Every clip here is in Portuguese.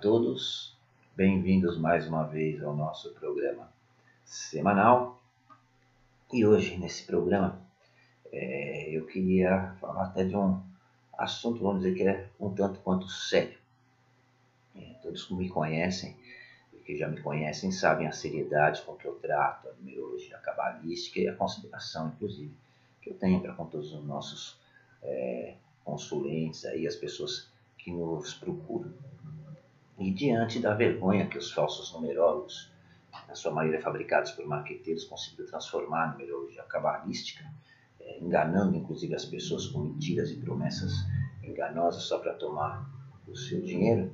todos, bem-vindos mais uma vez ao nosso programa semanal. E hoje, nesse programa, é, eu queria falar até de um assunto, vamos dizer que é um tanto quanto sério. É, todos que me conhecem, que já me conhecem, sabem a seriedade com que eu trato a numerologia cabalística e a consideração, inclusive, que eu tenho para com todos os nossos é, consulentes, aí, as pessoas que nos procuram. E diante da vergonha que os falsos numerólogos, na sua maioria fabricados por marqueteiros, conseguiram transformar a numerologia cabalística, é, enganando inclusive as pessoas com mentiras e promessas enganosas só para tomar o seu dinheiro,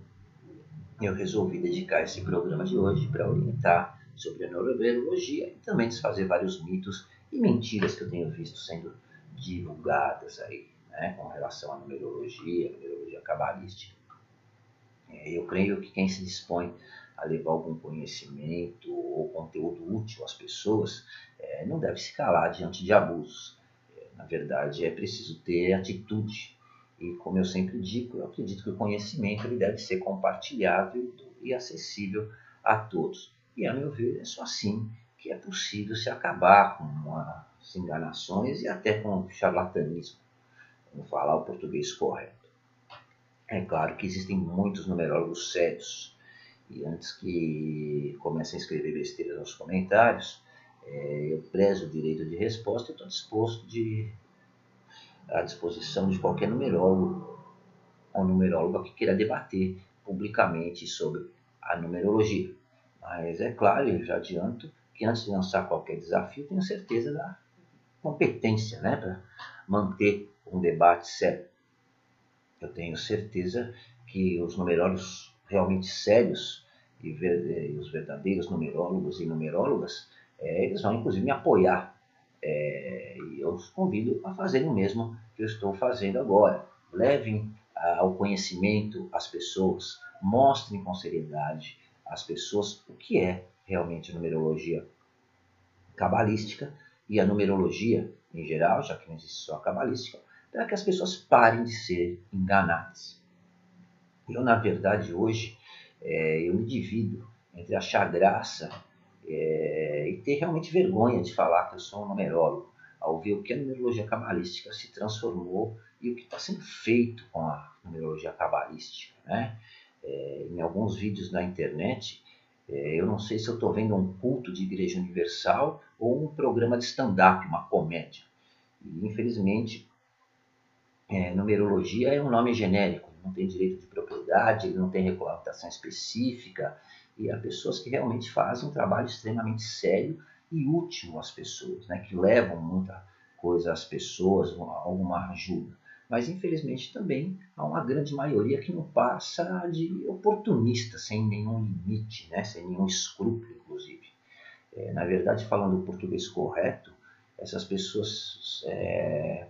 eu resolvi dedicar esse programa de hoje para orientar sobre a numerologia e também desfazer vários mitos e mentiras que eu tenho visto sendo divulgadas aí, né, com relação à numerologia, numerologia cabalística. É, eu creio que quem se dispõe a levar algum conhecimento ou conteúdo útil às pessoas é, não deve se calar diante de abusos. É, na verdade, é preciso ter atitude. E como eu sempre digo, eu acredito que o conhecimento ele deve ser compartilhável e acessível a todos. E a meu ver, é só assim que é possível se acabar com as enganações e até com o charlatanismo. Vamos falar o português correto. É claro que existem muitos numerólogos sérios. E antes que comecem a escrever besteiras nos comentários, é, eu prezo o direito de resposta e estou disposto de, à disposição de qualquer numerólogo ou numeróloga que queira debater publicamente sobre a numerologia. Mas é claro, eu já adianto que antes de lançar qualquer desafio, tenho certeza da competência né, para manter um debate sério. Eu tenho certeza que os numerólogos realmente sérios e, ver, e os verdadeiros numerólogos e numerólogas, é, eles vão inclusive me apoiar. É, e eu os convido a fazerem o mesmo que eu estou fazendo agora. Levem ao conhecimento as pessoas, mostrem com seriedade às pessoas o que é realmente numerologia cabalística e a numerologia em geral, já que não existe só a cabalística, para que as pessoas parem de ser enganadas. Eu, na verdade, hoje, é, eu me divido entre achar graça é, e ter realmente vergonha de falar que eu sou um numerólogo, ao ver o que a numerologia cabalística se transformou e o que está sendo feito com a numerologia cabalística. Né? É, em alguns vídeos na internet, é, eu não sei se eu estou vendo um culto de igreja universal ou um programa de stand-up, uma comédia. E, infelizmente, é, numerologia é um nome genérico, não tem direito de propriedade, ele não tem regulamentação específica, e há pessoas que realmente fazem um trabalho extremamente sério e útil às pessoas, né, que levam muita coisa às pessoas, alguma ajuda. Mas infelizmente também há uma grande maioria que não passa de oportunista, sem nenhum limite, né, sem nenhum escrúpulo, inclusive. É, na verdade, falando o português correto, essas pessoas é,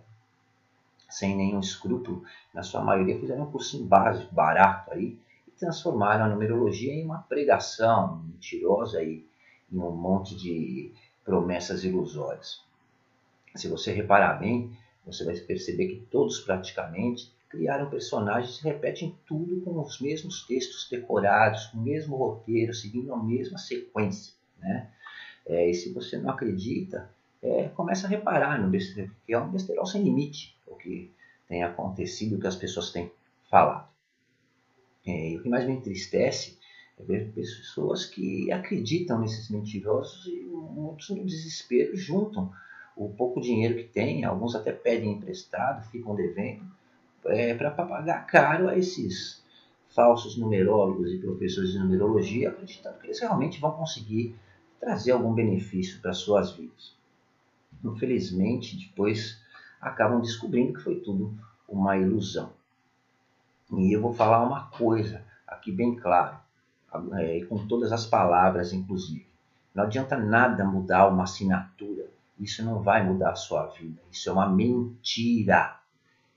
sem nenhum escrúpulo, na sua maioria fizeram um cursinho básico, barato aí, e transformaram a numerologia em uma pregação mentirosa e em um monte de promessas ilusórias. Se você reparar bem, você vai perceber que todos praticamente criaram personagens que repetem tudo com os mesmos textos decorados, com o mesmo roteiro, seguindo a mesma sequência. Né? É, e se você não acredita, é, começa a reparar no besteiro, que é um besterol sem limite o que tem acontecido, o que as pessoas têm falado. É, e o que mais me entristece é ver pessoas que acreditam nesses mentirosos e muitos no desespero juntam o pouco dinheiro que têm, alguns até pedem emprestado, ficam devendo, é, para pagar caro a esses falsos numerólogos e professores de numerologia, acreditando que eles realmente vão conseguir trazer algum benefício para suas vidas. Infelizmente, depois acabam descobrindo que foi tudo uma ilusão. E eu vou falar uma coisa aqui bem claro, é, com todas as palavras, inclusive. Não adianta nada mudar uma assinatura, isso não vai mudar a sua vida, isso é uma mentira.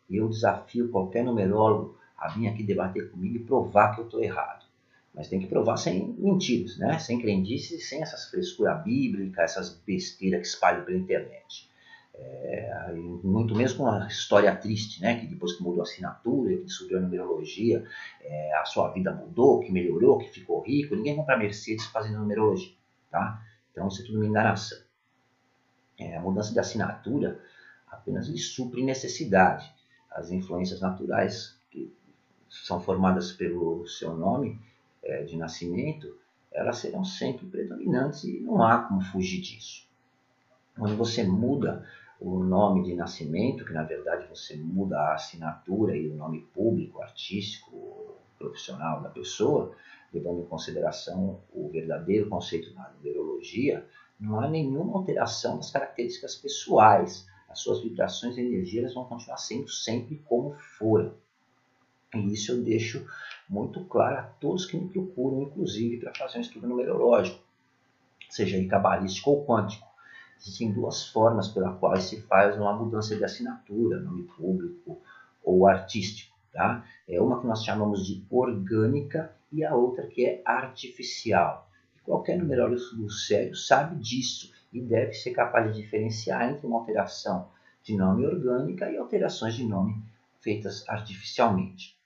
Eu desafio qualquer numerólogo a vir aqui debater comigo e provar que eu estou errado. Mas tem que provar sem mentiras, né? sem crendices sem essas frescuras bíblicas, essas besteiras que espalham pela internet. É, muito mesmo com uma história triste, né? Que depois que mudou a assinatura, que subiu a numerologia, é, a sua vida mudou, que melhorou, que ficou rico. Ninguém compra Mercedes fazendo numerologia, tá? Então isso é tudo uma enganação. É, a mudança de assinatura apenas lhe supre necessidade. As influências naturais que são formadas pelo seu nome é, de nascimento, elas serão sempre predominantes e não há como fugir disso. Quando você muda o nome de nascimento, que na verdade você muda a assinatura e o nome público, artístico, profissional da pessoa, levando em consideração o verdadeiro conceito da numerologia, não há nenhuma alteração das características pessoais. As suas vibrações e energias vão continuar sendo sempre como foram. E isso eu deixo muito claro a todos que me procuram, inclusive para fazer um estudo numerológico, seja ele cabalístico ou quântico. Existem duas formas pela quais se faz uma mudança de assinatura, nome público ou artístico. Tá? É uma que nós chamamos de orgânica e a outra que é artificial. Qualquer numerólogo sério sabe disso e deve ser capaz de diferenciar entre uma alteração de nome orgânica e alterações de nome feitas artificialmente.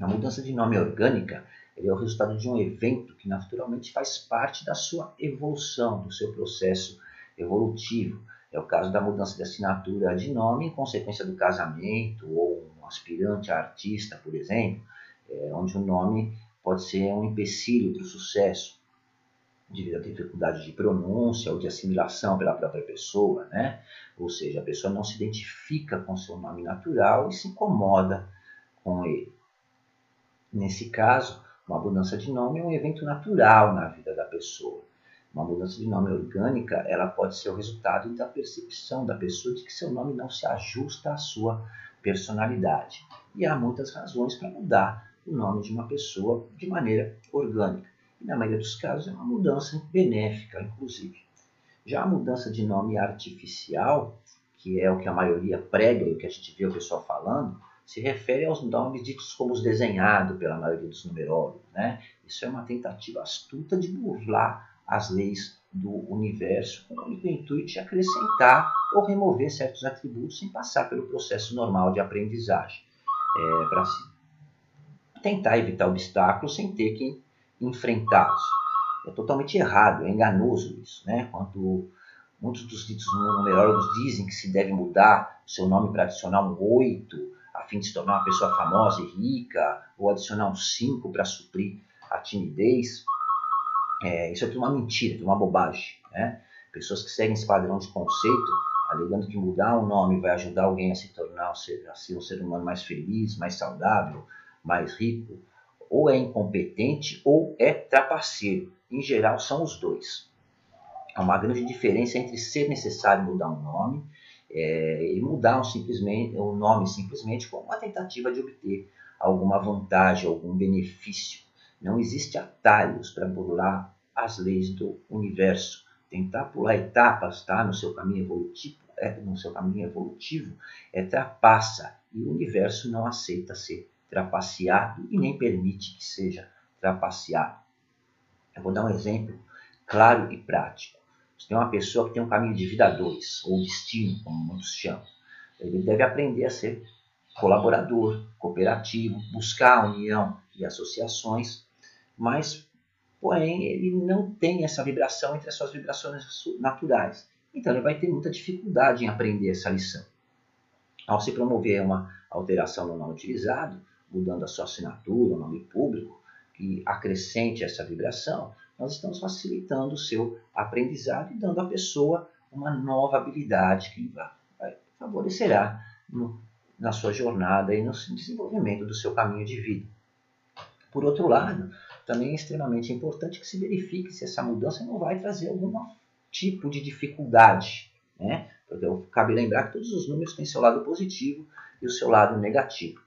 A mudança de nome orgânica é o resultado de um evento que naturalmente faz parte da sua evolução, do seu processo evolutivo. É o caso da mudança de assinatura de nome em consequência do casamento ou um aspirante a artista, por exemplo, é, onde o nome pode ser um empecilho para o sucesso devido à dificuldade de pronúncia ou de assimilação pela própria pessoa, né? Ou seja, a pessoa não se identifica com seu nome natural e se incomoda com ele. Nesse caso, uma mudança de nome é um evento natural na vida da pessoa. Uma mudança de nome orgânica, ela pode ser o resultado da percepção da pessoa de que seu nome não se ajusta à sua personalidade. E há muitas razões para mudar o nome de uma pessoa de maneira orgânica. E na maioria dos casos é uma mudança benéfica, inclusive. Já a mudança de nome artificial, que é o que a maioria prega e o que a gente vê o pessoal falando, se refere aos nomes ditos como os desenhados pela maioria dos numerólogos. Né? Isso é uma tentativa astuta de burlar as leis do universo, com o único intuito de acrescentar ou remover certos atributos sem passar pelo processo normal de aprendizagem, é, para tentar evitar obstáculos sem ter que enfrentá-los. É totalmente errado, é enganoso isso, né? Quando muitos dos ditos numerólogos dizem que se deve mudar seu nome para adicionar um 8, a fim de se tornar uma pessoa famosa e rica, ou adicionar um 5 para suprir a timidez, é, isso é tudo uma mentira, tudo uma bobagem. Né? Pessoas que seguem esse padrão de conceito, alegando que mudar o nome vai ajudar alguém a se tornar a ser um ser humano mais feliz, mais saudável, mais rico, ou é incompetente ou é trapaceiro. Em geral, são os dois. Há uma grande diferença entre ser necessário mudar um nome é, e mudar um simplesmente, um nome simplesmente como uma tentativa de obter alguma vantagem, algum benefício não existe atalhos para burlar as leis do universo. Tentar pular etapas tá, no seu caminho evolutivo, é, no seu caminho evolutivo é trapaça e o universo não aceita ser trapaceado e nem permite que seja trapaceado. Eu vou dar um exemplo claro e prático. Você tem uma pessoa que tem um caminho de vida 2, ou destino, como muitos chamam. Ele deve aprender a ser colaborador, cooperativo, buscar a união e associações mas, porém, ele não tem essa vibração entre as suas vibrações naturais. Então, ele vai ter muita dificuldade em aprender essa lição. Ao se promover uma alteração no nome utilizado, mudando a sua assinatura, o nome público, que acrescente essa vibração, nós estamos facilitando o seu aprendizado e dando à pessoa uma nova habilidade que favorecerá no, na sua jornada e no desenvolvimento do seu caminho de vida. Por outro lado, também é extremamente importante que se verifique se essa mudança não vai trazer algum tipo de dificuldade. Né? Porque cabe lembrar que todos os números têm seu lado positivo e o seu lado negativo.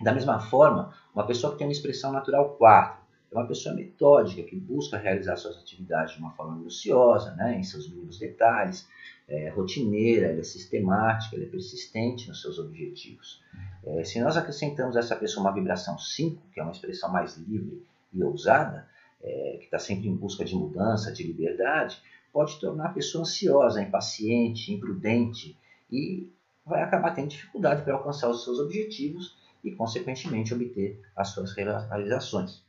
Da mesma forma, uma pessoa que tem uma expressão natural 4 é uma pessoa metódica, que busca realizar suas atividades de uma forma minuciosa, né, em seus mínimos detalhes, é rotineira, ela é sistemática, ela é persistente nos seus objetivos. É, se nós acrescentamos a essa pessoa uma vibração 5, que é uma expressão mais livre e ousada, é, que está sempre em busca de mudança, de liberdade, pode tornar a pessoa ansiosa, impaciente, imprudente e vai acabar tendo dificuldade para alcançar os seus objetivos e, consequentemente, obter as suas realizações.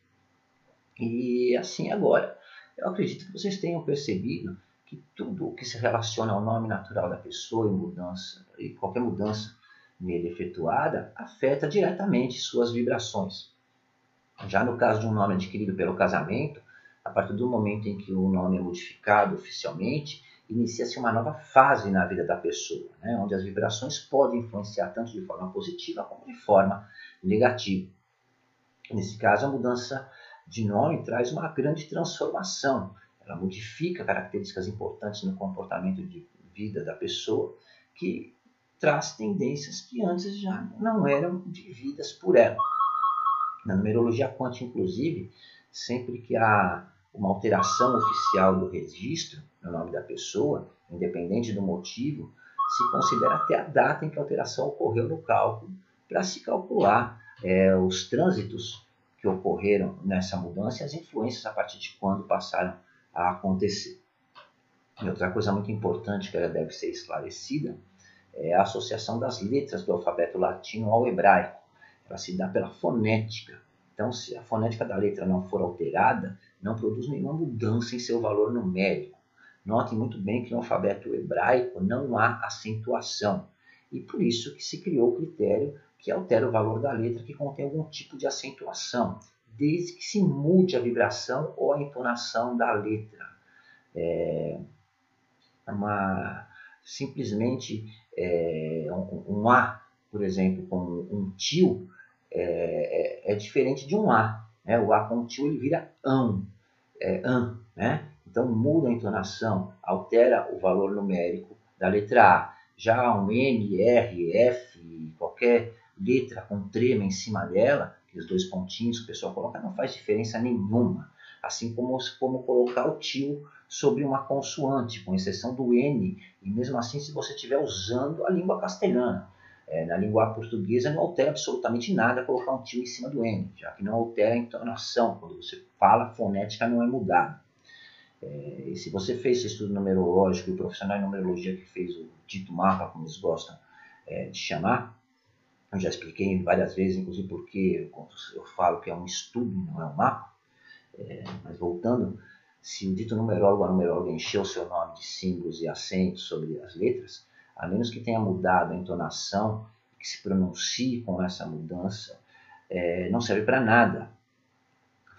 E assim agora, eu acredito que vocês tenham percebido que tudo o que se relaciona ao nome natural da pessoa e mudança e qualquer mudança nele efetuada afeta diretamente suas vibrações. Já no caso de um nome adquirido pelo casamento, a partir do momento em que o nome é modificado oficialmente, inicia-se uma nova fase na vida da pessoa, né, onde as vibrações podem influenciar tanto de forma positiva como de forma negativa. Nesse caso, a mudança de nome traz uma grande transformação. Ela modifica características importantes no comportamento de vida da pessoa, que traz tendências que antes já não eram vividas por ela. Na numerologia quântica, inclusive, sempre que há uma alteração oficial do registro no nome da pessoa, independente do motivo, se considera até a data em que a alteração ocorreu no cálculo, para se calcular é, os trânsitos que ocorreram nessa mudança e as influências a partir de quando passaram a acontecer. E outra coisa muito importante que deve ser esclarecida é a associação das letras do alfabeto latino ao hebraico. Ela se dá pela fonética. Então, se a fonética da letra não for alterada, não produz nenhuma mudança em seu valor numérico. Notem muito bem que no alfabeto hebraico não há acentuação. E por isso que se criou o critério que altera o valor da letra que contém algum tipo de acentuação, desde que se mude a vibração ou a entonação da letra. É uma, simplesmente é, um, um, A, por exemplo, com um tio, é, é, é, diferente de um A. Né? O A com tio ele vira ão, é, an, né? Então muda a entonação, altera o valor numérico da letra A. Já um N, R, F, qualquer letra com trema em cima dela, aqueles dois pontinhos que o pessoal coloca, não faz diferença nenhuma. Assim como, como colocar o tio sobre uma consoante, com exceção do N, e mesmo assim se você estiver usando a língua castelhana. É, na língua portuguesa não altera absolutamente nada colocar um tio em cima do N, já que não altera a entonação. Quando você fala, a fonética não é mudada. É, e se você fez esse estudo numerológico o profissional em numerologia que fez o dito mapa, como eles gostam é, de chamar, eu já expliquei várias vezes, inclusive porque eu falo que é um estudo, não é um mapa. É, mas voltando, se o dito numerólogo ou a numeróloga encheu o seu nome de símbolos e acentos sobre as letras, a menos que tenha mudado a entonação, que se pronuncie com essa mudança, é, não serve para nada.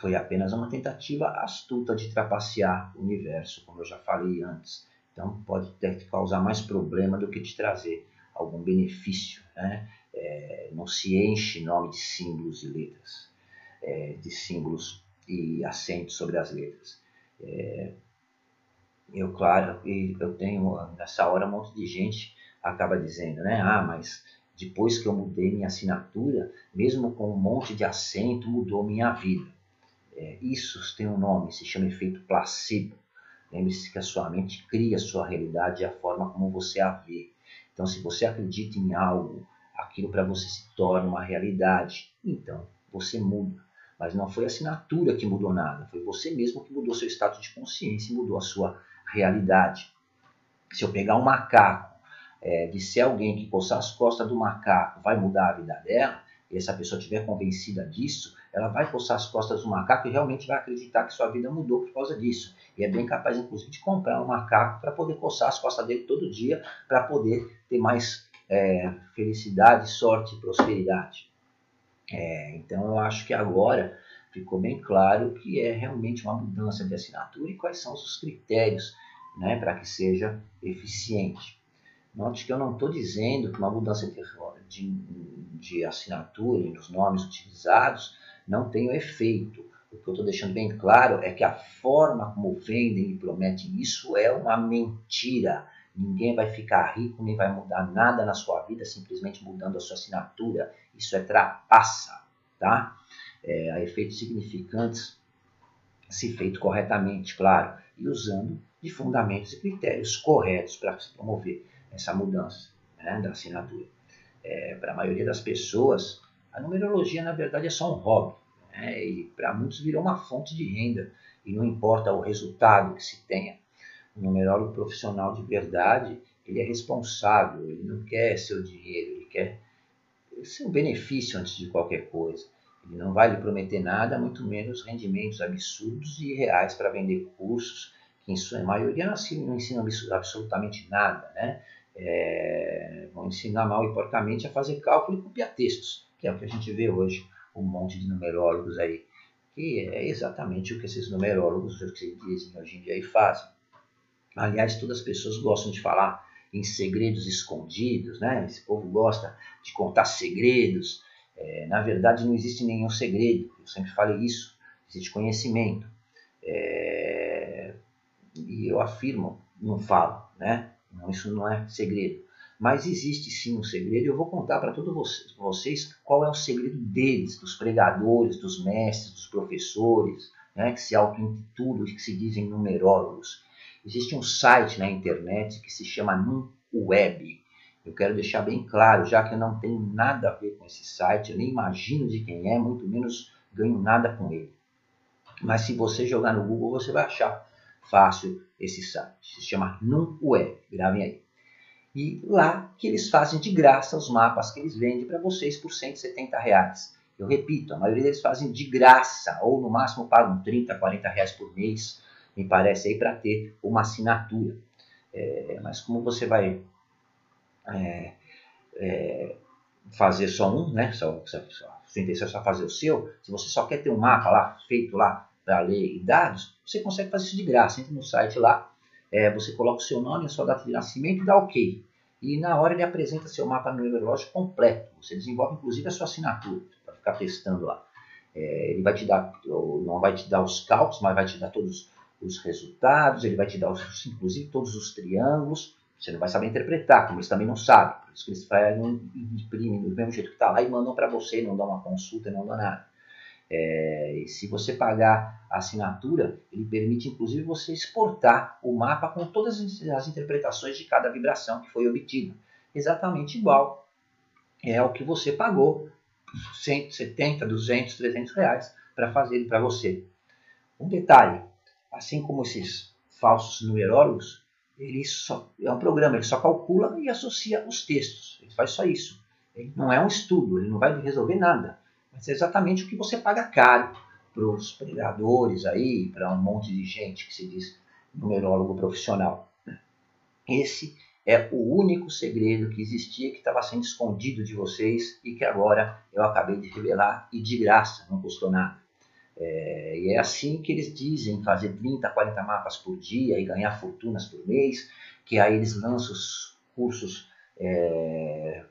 Foi apenas uma tentativa astuta de trapacear o universo, como eu já falei antes. Então pode que causar mais problema do que te trazer algum benefício. Né? É, não se enche nome de símbolos e letras, é, de símbolos e acentos sobre as letras. É, eu, claro, eu tenho nessa hora um monte de gente acaba dizendo, né? Ah, mas depois que eu mudei minha assinatura, mesmo com um monte de acento, mudou minha vida. É, isso tem um nome, se chama efeito placebo. Lembre-se que a sua mente cria a sua realidade e a forma como você a vê. Então, se você acredita em algo, aquilo para você se torna uma realidade. Então, você muda. Mas não foi a assinatura que mudou nada, foi você mesmo que mudou seu estado de consciência e mudou a sua realidade. Se eu pegar um macaco, é, disser alguém que coçar as costas do macaco vai mudar a vida dela, e essa pessoa estiver convencida disso, ela vai coçar as costas do macaco e realmente vai acreditar que sua vida mudou por causa disso. E é bem capaz, inclusive, de comprar um macaco para poder coçar as costas dele todo dia, para poder ter mais é, felicidade, sorte e prosperidade. É, então eu acho que agora ficou bem claro que é realmente uma mudança de assinatura e quais são os critérios né, para que seja eficiente. Note que eu não estou dizendo que uma mudança de, de, de assinatura e nos nomes utilizados não tenha efeito. O que eu estou deixando bem claro é que a forma como vendem e prometem isso é uma mentira. Ninguém vai ficar rico, nem vai mudar nada na sua vida simplesmente mudando a sua assinatura. Isso é trapaça, tá? É, a efeitos significantes, se feito corretamente, claro, e usando de fundamentos e critérios corretos para se promover essa mudança né, da assinatura. É, para a maioria das pessoas, a numerologia, na verdade, é só um hobby. Né, e para muitos virou uma fonte de renda. E não importa o resultado que se tenha O numerólogo profissional de verdade, ele é responsável, ele não quer seu dinheiro, ele quer seu benefício antes de qualquer coisa. Ele não vai lhe prometer nada, muito menos rendimentos absurdos e reais para vender cursos, que em sua maioria não ensinam absolutamente nada, né? É, vão ensinar mal e porcamente a fazer cálculo e copiar textos, que é o que a gente vê hoje, um monte de numerólogos aí, que é exatamente o que esses numerólogos que dizem hoje em dia e fazem. Aliás, todas as pessoas gostam de falar em segredos escondidos, né? Esse povo gosta de contar segredos. É, na verdade, não existe nenhum segredo. Eu sempre falei isso. Existe conhecimento. É, e eu afirmo, não falo, né? Não, isso não é segredo. Mas existe sim um segredo e eu vou contar para todos vocês qual é o segredo deles, dos pregadores, dos mestres, dos professores, né, que se auto-intitulam e que se dizem numerólogos. Existe um site na internet que se chama NumWeb. Eu quero deixar bem claro, já que eu não tenho nada a ver com esse site, eu nem imagino de quem é, muito menos ganho nada com ele. Mas se você jogar no Google, você vai achar fácil esse site. Se chama NumWeb, gravem aí. E lá que eles fazem de graça os mapas que eles vendem para vocês por 170 reais. Eu repito, a maioria deles fazem de graça, ou no máximo pagam 30, 40 reais por mês me parece aí, para ter uma assinatura. É, mas como você vai é, é, fazer só um, né? Só, só, sua intenção é só fazer o seu, se você só quer ter um mapa lá, feito lá para ler e dados, você consegue fazer isso de graça. Entra no site lá, é, você coloca o seu nome, a sua data de nascimento e dá OK. E na hora ele apresenta seu mapa numerológico completo. Você desenvolve inclusive a sua assinatura, para ficar testando lá. É, ele vai te dar, não vai te dar os cálculos, mas vai te dar todos os resultados, ele vai te dar, os, inclusive, todos os triângulos. Você não vai saber interpretar, como eles também não sabem. Por isso que eles fazem, imprimem do mesmo jeito que está lá e mandam para você, não dão uma consulta, não dão nada. É, e se você pagar a assinatura, ele permite inclusive você exportar o mapa com todas as interpretações de cada vibração que foi obtida. Exatamente igual é o que você pagou 170, 200, 300 reais para fazer para você. Um detalhe, assim como esses falsos numerólogos, ele só é um programa, ele só calcula e associa os textos. Ele faz só isso. Ele não é um estudo, ele não vai resolver nada. Mas é exatamente o que você paga caro para os pregadores aí, para um monte de gente que se diz numerólogo profissional. Esse é o único segredo que existia, que estava sendo escondido de vocês e que agora eu acabei de revelar e de graça, não custou nada. É, e é assim que eles dizem fazer 30, 40 mapas por dia e ganhar fortunas por mês, que aí eles lançam os cursos é,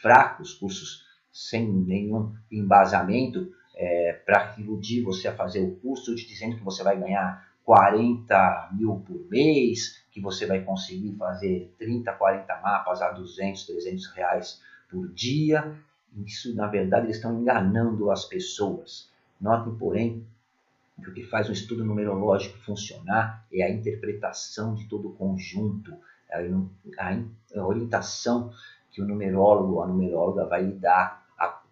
fracos, cursos sem nenhum embasamento é, para iludir você a fazer o curso, te dizendo que você vai ganhar 40 mil por mês, que você vai conseguir fazer 30, 40 mapas a 200, 300 reais por dia. Isso, na verdade, eles estão enganando as pessoas. Notem, porém, que o que faz um estudo numerológico funcionar é a interpretação de todo o conjunto, a, orientação que o numerólogo ou a numeróloga vai lhe dar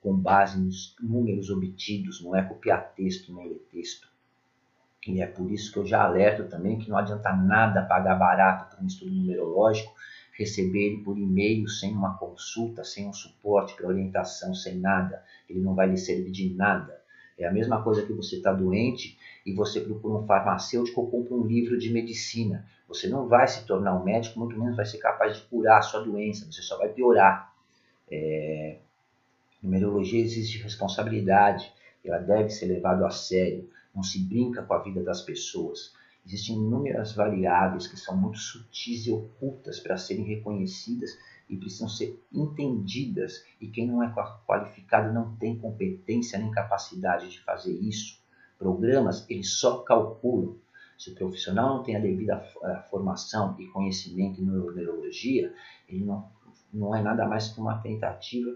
com base nos números obtidos, não é copiar texto nem ler texto. E é por isso que eu já alerto também que não adianta nada pagar barato por um estudo numerológico, receber ele por e-mail sem uma consulta, sem um suporte para orientação, sem nada. Ele não vai lhe servir de nada. É a mesma coisa que você está doente e você procura um farmacêutico ou compra um livro de medicina. Você não vai se tornar um médico, muito menos vai ser capaz de curar a sua doença, você só vai piorar. É... Numerologia existe responsabilidade, ela deve ser levada a sério, não se brinca com a vida das pessoas. Existem inúmeras variáveis que são muito sutis e ocultas para serem reconhecidas e precisam ser entendidas. E quem não é qualificado não tem competência nem capacidade de fazer isso. Programas, eles só calculam. Se o profissional não tem a devida formação e conhecimento em neurologia, ele não, não é nada mais que uma tentativa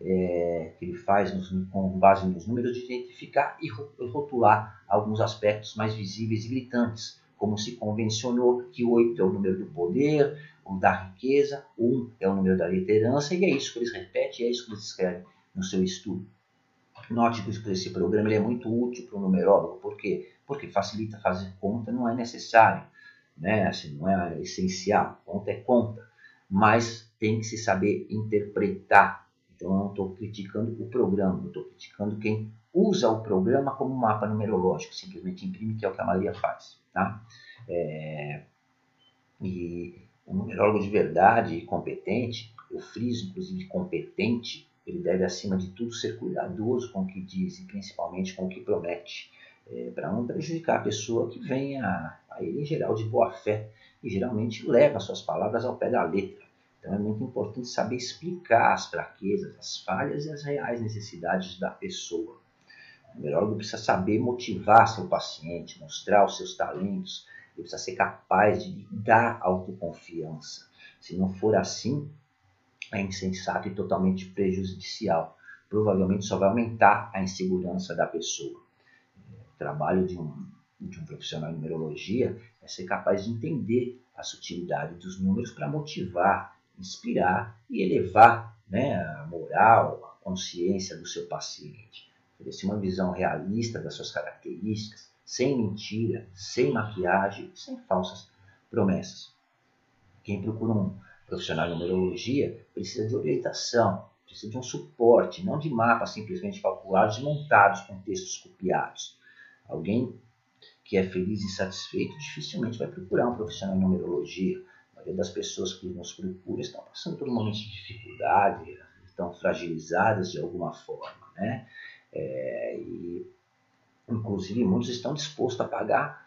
é, que ele faz nos, com base nos números de identificar e rotular alguns aspectos mais visíveis e gritantes, como se convencionou que 8 é o número do poder, o da riqueza, 1 é o número da liderança, e é isso que eles repetem, é isso que eles escrevem no seu estudo. Note que esse programa é muito útil para o numerólogo, por quê? Porque facilita fazer conta, não é necessário. né? Assim, não é essencial, conta é conta, mas tem que se saber interpretar. Então, eu não estou criticando o programa, eu estou criticando quem usa o programa como mapa numerológico, simplesmente imprime, que é o que a maioria faz. Tá? É, e o numerólogo de verdade e competente, eu friso inclusive competente, ele deve acima de tudo ser cuidadoso com o que diz e principalmente com o que promete, é, para não prejudicar a pessoa que vem a, a ele em geral de boa fé e geralmente leva suas palavras ao pé da letra. Então é muito importante saber explicar as fraquezas, as falhas e as reais necessidades da pessoa. O numerólogo precisa saber motivar seu paciente, mostrar os seus talentos, ele precisa ser capaz de dar autoconfiança. Se não for assim, é insensato e totalmente prejudicial. Provavelmente só vai aumentar a insegurança da pessoa. O trabalho de um, de um profissional de numerologia é ser capaz de entender a sutilidade dos números para motivar, inspirar e elevar né, a moral, a consciência do seu paciente. Oferecer uma visão realista das suas características, sem mentira, sem maquiagem, sem falsas promessas. Quem procura um profissional de numerologia precisa de orientação, precisa de um suporte, não de mapas simplesmente calculados e montados com textos copiados. Alguém que é feliz e satisfeito dificilmente vai procurar um profissional de numerologia. A maioria das pessoas que nos procuram estão passando por um momento de dificuldade, estão fragilizadas de alguma forma. Né? É, e Inclusive, muitos estão dispostos a pagar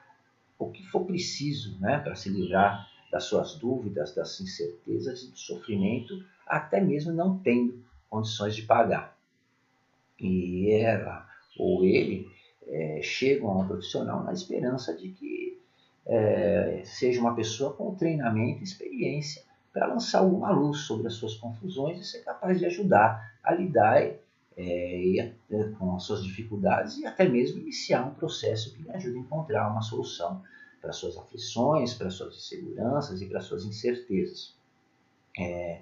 o que for preciso né, para se livrar das suas dúvidas, das incertezas e do sofrimento, até mesmo não tendo condições de pagar. E ela ou ele é, chegam a um profissional na esperança de que é, seja uma pessoa com treinamento e experiência para lançar alguma luz sobre as suas confusões e ser capaz de ajudar a lidar é, com as suas dificuldades e até mesmo iniciar um processo que lhe ajude a encontrar uma solução para suas aflições, para suas inseguranças e para suas incertezas. É,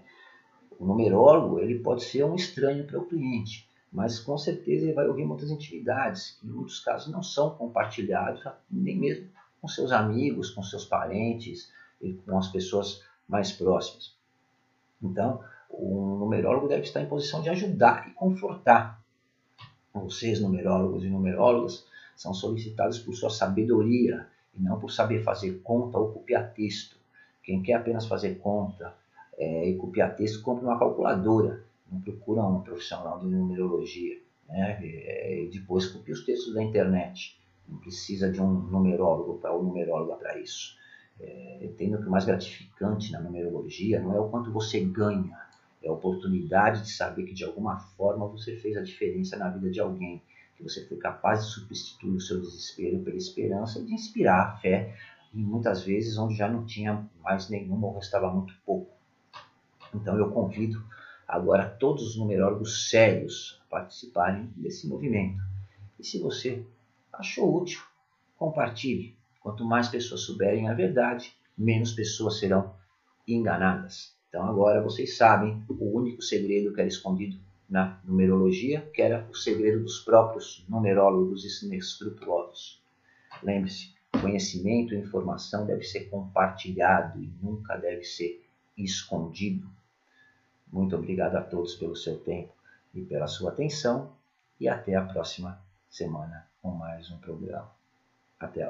o numerólogo ele pode ser um estranho para o cliente, mas com certeza ele vai ouvir muitas intimidades que em muitos casos não são compartilhados nem mesmo com seus amigos, com seus parentes e com as pessoas mais próximas. Então, o numerólogo deve estar em posição de ajudar e confortar. Vocês, numerólogos e numerólogas, são solicitados por sua sabedoria e não por saber fazer conta ou copiar texto. Quem quer apenas fazer conta é, e copiar texto, compra uma calculadora. Não procura um profissional de numerologia. Né? E depois copia os textos da internet. Não precisa de um numerólogo para o numerólogo para isso. É, entendo que o mais gratificante na numerologia não é o quanto você ganha, é a oportunidade de saber que de alguma forma você fez a diferença na vida de alguém, que você foi capaz de substituir o seu desespero pela esperança e de inspirar a fé em muitas vezes onde já não tinha mais nenhuma ou restava muito pouco. Então eu convido agora todos os numerólogos sérios a participarem desse movimento. E se você achou útil, compartilhe. Quanto mais pessoas souberem a verdade, menos pessoas serão enganadas. Então agora vocês sabem o único segredo que era escondido na numerologia, que era o segredo dos próprios numerólogos inescrupulosos. Lembre-se, conhecimento e informação deve ser compartilhado e nunca deve ser escondido. Muito obrigado a todos pelo seu tempo e pela sua atenção e até a próxima semana com mais um programa. Até lá.